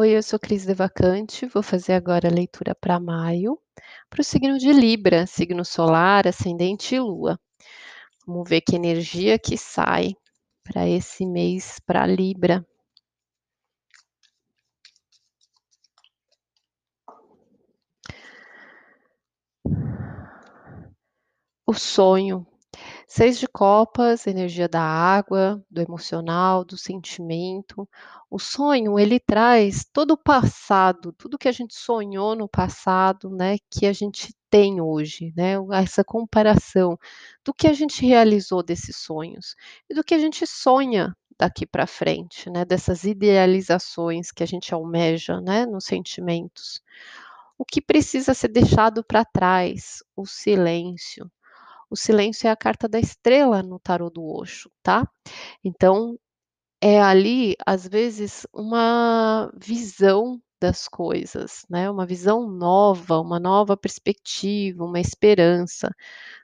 Oi, eu sou Cris Devacante, vou fazer agora a leitura para maio, para o signo de Libra, signo solar, ascendente e lua. Vamos ver que energia que sai para esse mês para Libra. O sonho, Seis de copas, energia da água, do emocional, do sentimento. O sonho, ele traz todo o passado, tudo que a gente sonhou no passado, né, que a gente tem hoje, né, essa comparação do que a gente realizou desses sonhos e do que a gente sonha daqui para frente, né, dessas idealizações que a gente almeja, né, nos sentimentos. O que precisa ser deixado para trás? O silêncio, o silêncio é a carta da estrela no tarô do Osho, tá? Então, é ali, às vezes, uma visão das coisas, né? Uma visão nova, uma nova perspectiva, uma esperança.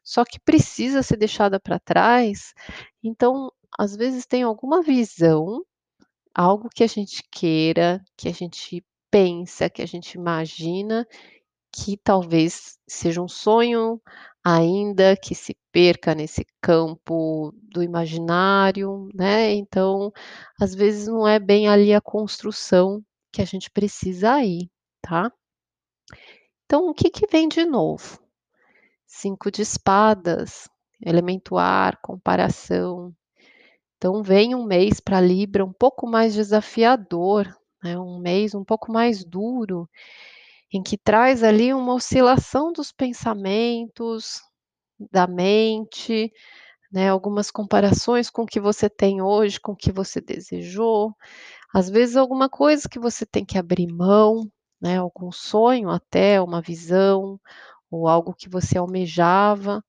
Só que precisa ser deixada para trás. Então, às vezes tem alguma visão, algo que a gente queira, que a gente pensa, que a gente imagina, que talvez seja um sonho ainda que se perca nesse campo do imaginário, né, então, às vezes não é bem ali a construção que a gente precisa ir, tá. Então o que que vem de novo? Cinco de espadas, elemento ar, comparação. Então vem um mês para Libra um pouco mais desafiador, né, um mês um pouco mais duro, em que traz ali uma oscilação dos pensamentos, da mente, né, algumas comparações com o que você tem hoje, com o que você desejou, às vezes alguma coisa que você tem que abrir mão, né, algum sonho até, uma visão, ou algo que você almejava.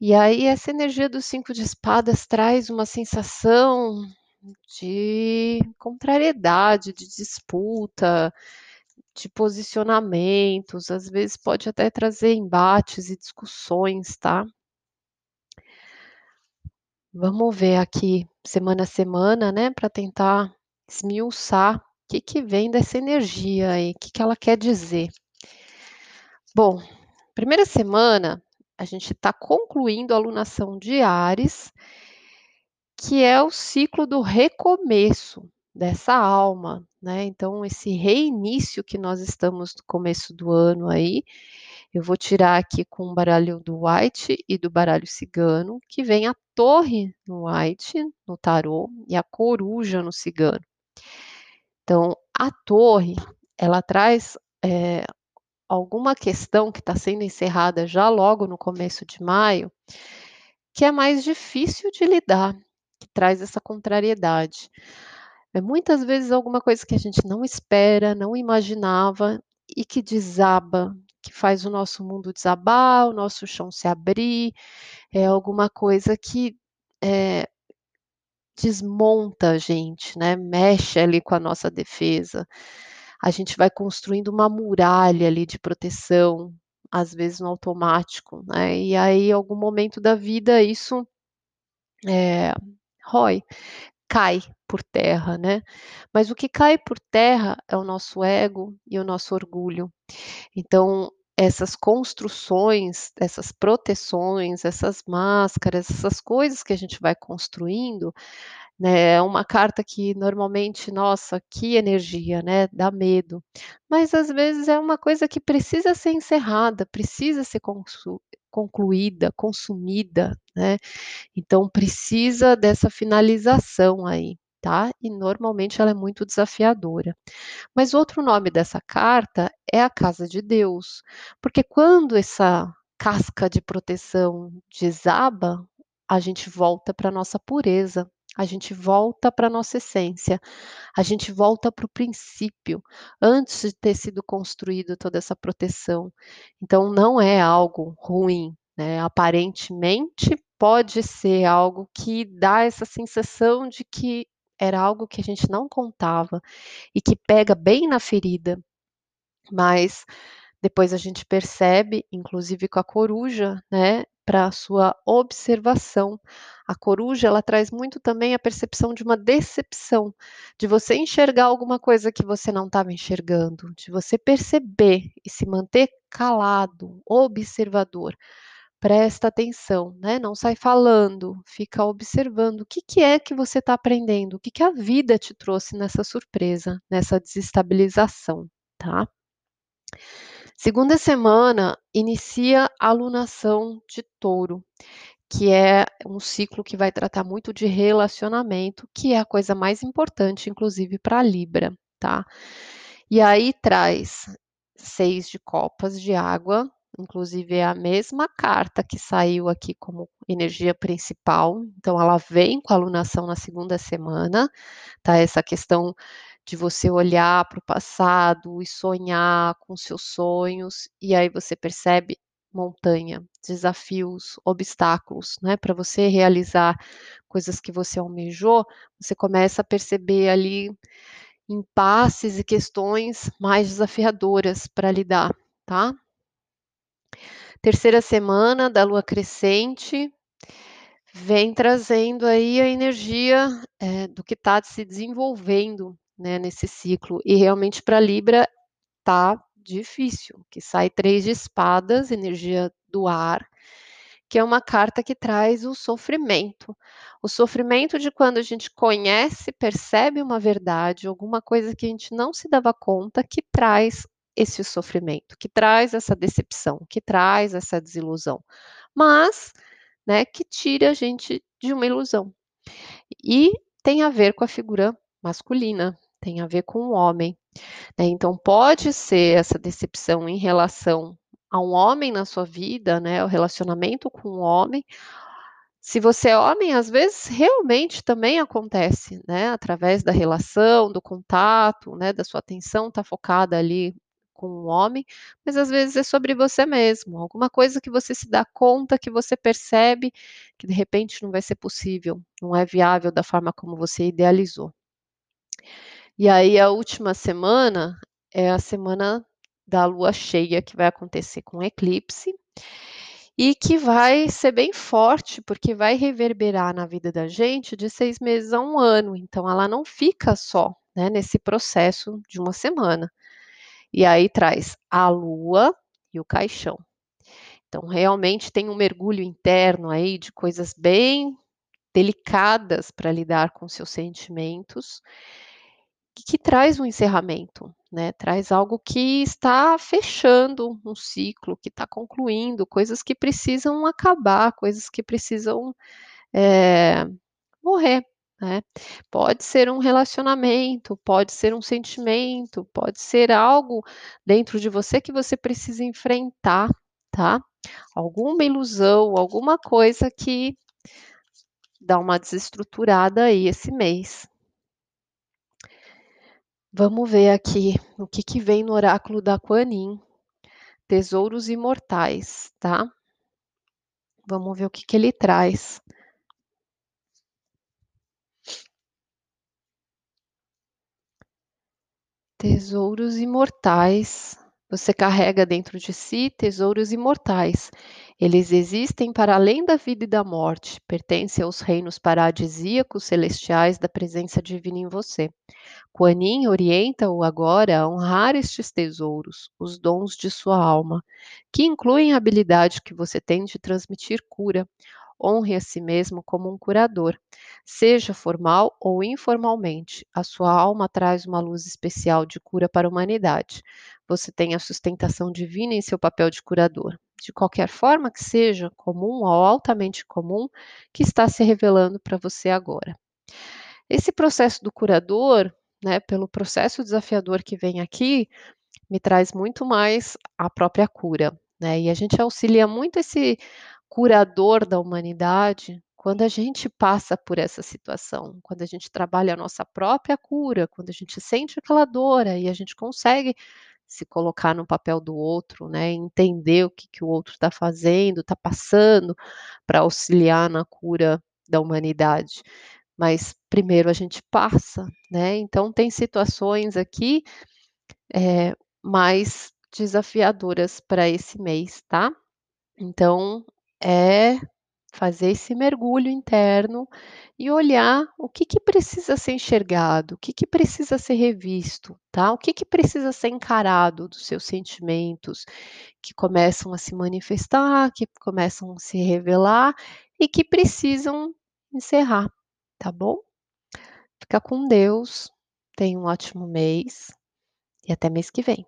E aí essa energia dos cinco de espadas traz uma sensação de contrariedade, de disputa, de posicionamentos, às vezes pode até trazer embates e discussões, tá? Vamos ver aqui semana a semana, né, para tentar esmiuçar o que que vem dessa energia aí, o que que ela quer dizer. Bom, primeira semana, a gente está concluindo a alunação de Ares, que é o ciclo do recomeço dessa alma, né, então esse reinício que nós estamos no começo do ano aí, eu vou tirar aqui com o baralho do White e do baralho cigano, que vem a torre no White, no tarô, e a coruja no cigano. Então, a torre, ela traz é, alguma questão que está sendo encerrada já logo no começo de maio, que é mais difícil de lidar, que traz essa contrariedade. É muitas vezes alguma coisa que a gente não espera, não imaginava e que desaba, que faz o nosso mundo desabar, o nosso chão se abrir, é alguma coisa que é, desmonta a gente, né? Mexe ali com a nossa defesa. A gente vai construindo uma muralha ali de proteção, às vezes no automático, né? E aí, algum momento da vida, isso é, rói cai por terra, né. Mas o que cai por terra é o nosso ego e o nosso orgulho. Então, essas construções, essas proteções, essas máscaras, essas coisas que a gente vai construindo, né, é uma carta que normalmente, nossa, que energia, né, dá medo. Mas às vezes é uma coisa que precisa ser encerrada, precisa ser concluída, consumida, né. Então precisa dessa finalização aí, tá. E normalmente ela é muito desafiadora. Mas outro nome dessa carta é a casa de Deus, porque quando essa casca de proteção desaba, a gente volta para nossa pureza, a gente volta para nossa essência, a gente volta para o princípio, antes de ter sido construído toda essa proteção. Então não é algo ruim, né, aparentemente pode ser algo que dá essa sensação de que era algo que a gente não contava e que pega bem na ferida, mas Depois a gente percebe, inclusive com a coruja, né, pra sua observação. A coruja, ela traz muito também a percepção de uma decepção, de você enxergar alguma coisa que você não estava enxergando, de você perceber e se manter calado, observador. Presta atenção, né, não sai falando, fica observando o que que é que você está aprendendo, o que que a vida te trouxe nessa surpresa, nessa desestabilização, tá. Segunda semana, inicia a alunação de Touro, que é um ciclo que vai tratar muito de relacionamento, que é a coisa mais importante, inclusive pra Libra, tá. E aí traz 6 de copas de água, inclusive é a mesma carta que saiu aqui como energia principal, então ela vem com a alunação na segunda semana, tá, essa questão de você olhar para o passado e sonhar com seus sonhos, e aí você percebe montanha, desafios, obstáculos, né, pra você realizar coisas que você almejou, você começa a perceber ali impasses e questões mais desafiadoras pra lidar, tá. Terceira semana da lua crescente, vem trazendo aí a energia, eh, do que tá se desenvolvendo, né, nesse ciclo, e realmente pra Libra tá difícil, que sai 3 de espadas, energia do ar, que é uma carta que traz o sofrimento. O sofrimento de quando a gente conhece, percebe uma verdade, alguma coisa que a gente não se dava conta, que traz esse sofrimento, que traz essa decepção, que traz essa desilusão, mas, né, que tira a gente de uma ilusão. E tem a ver com a figura masculina, tem a ver com o homem, né, então pode ser essa decepção em relação a um homem na sua vida, né, o relacionamento com um homem. Se você é homem, às vezes, realmente também acontece, né, através da relação, do contato, né, da sua atenção tá focada ali com um homem, mas às vezes é sobre você mesmo, alguma coisa que você se dá conta, que você percebe que de repente não vai ser possível, não é viável da forma como você idealizou. E aí a última semana, é a semana da lua cheia, que vai acontecer com eclipse, e que vai ser bem forte, porque vai reverberar na vida da gente de 6 meses a 1 ano, então ela não fica só, né, nesse processo de 1 semana. E aí traz a lua e o caixão. Então realmente tem um mergulho interno aí de coisas bem delicadas pra lidar com seus sentimentos, que traz um encerramento, né, traz algo que está fechando um ciclo, que tá concluindo, coisas que precisam acabar, coisas que precisam, eh, morrer, né. Pode ser um relacionamento, pode ser um sentimento, pode ser algo dentro de você que você precisa enfrentar, tá. Alguma ilusão, alguma coisa que dá uma desestruturada aí esse mês. Vamos ver aqui o que que vem no oráculo da Kuan Yin, tesouros imortais, tá. Vamos ver o que que ele traz. Tesouros imortais. Você carrega dentro de si tesouros imortais. Eles existem para além da vida e da morte, pertencem aos reinos paradisíacos celestiais da presença divina em você. Kuan Yin orienta-o agora a honrar estes tesouros, os dons de sua alma, que incluem a habilidade que você tem de transmitir cura. Honre a si mesmo como um curador, seja formal ou informalmente, a sua alma traz uma luz especial de cura para a humanidade. Você tem a sustentação divina em seu papel de curador, de qualquer forma que seja, comum ou altamente comum, que está se revelando pra você agora. Esse processo do curador, né, pelo processo desafiador que vem aqui, me traz muito mais a própria cura, né, e a gente auxilia muito esse curador da humanidade quando a gente passa por essa situação, quando a gente trabalha a nossa própria cura, quando a gente sente aquela dor, aí a gente consegue se colocar no papel do outro, né, entender o que que o outro tá fazendo, tá passando, pra auxiliar na cura da humanidade. Mas primeiro a gente passa, né, então tem situações aqui, eh, mais desafiadoras para esse mês, tá. Então, é fazer esse mergulho interno e olhar o que que precisa ser enxergado, o que que precisa ser revisto, tá. O que que precisa ser encarado dos seus sentimentos, que começam a se manifestar, que começam a se revelar e que precisam encerrar, tá bom. Fica com Deus, tenha um ótimo mês e até mês que vem.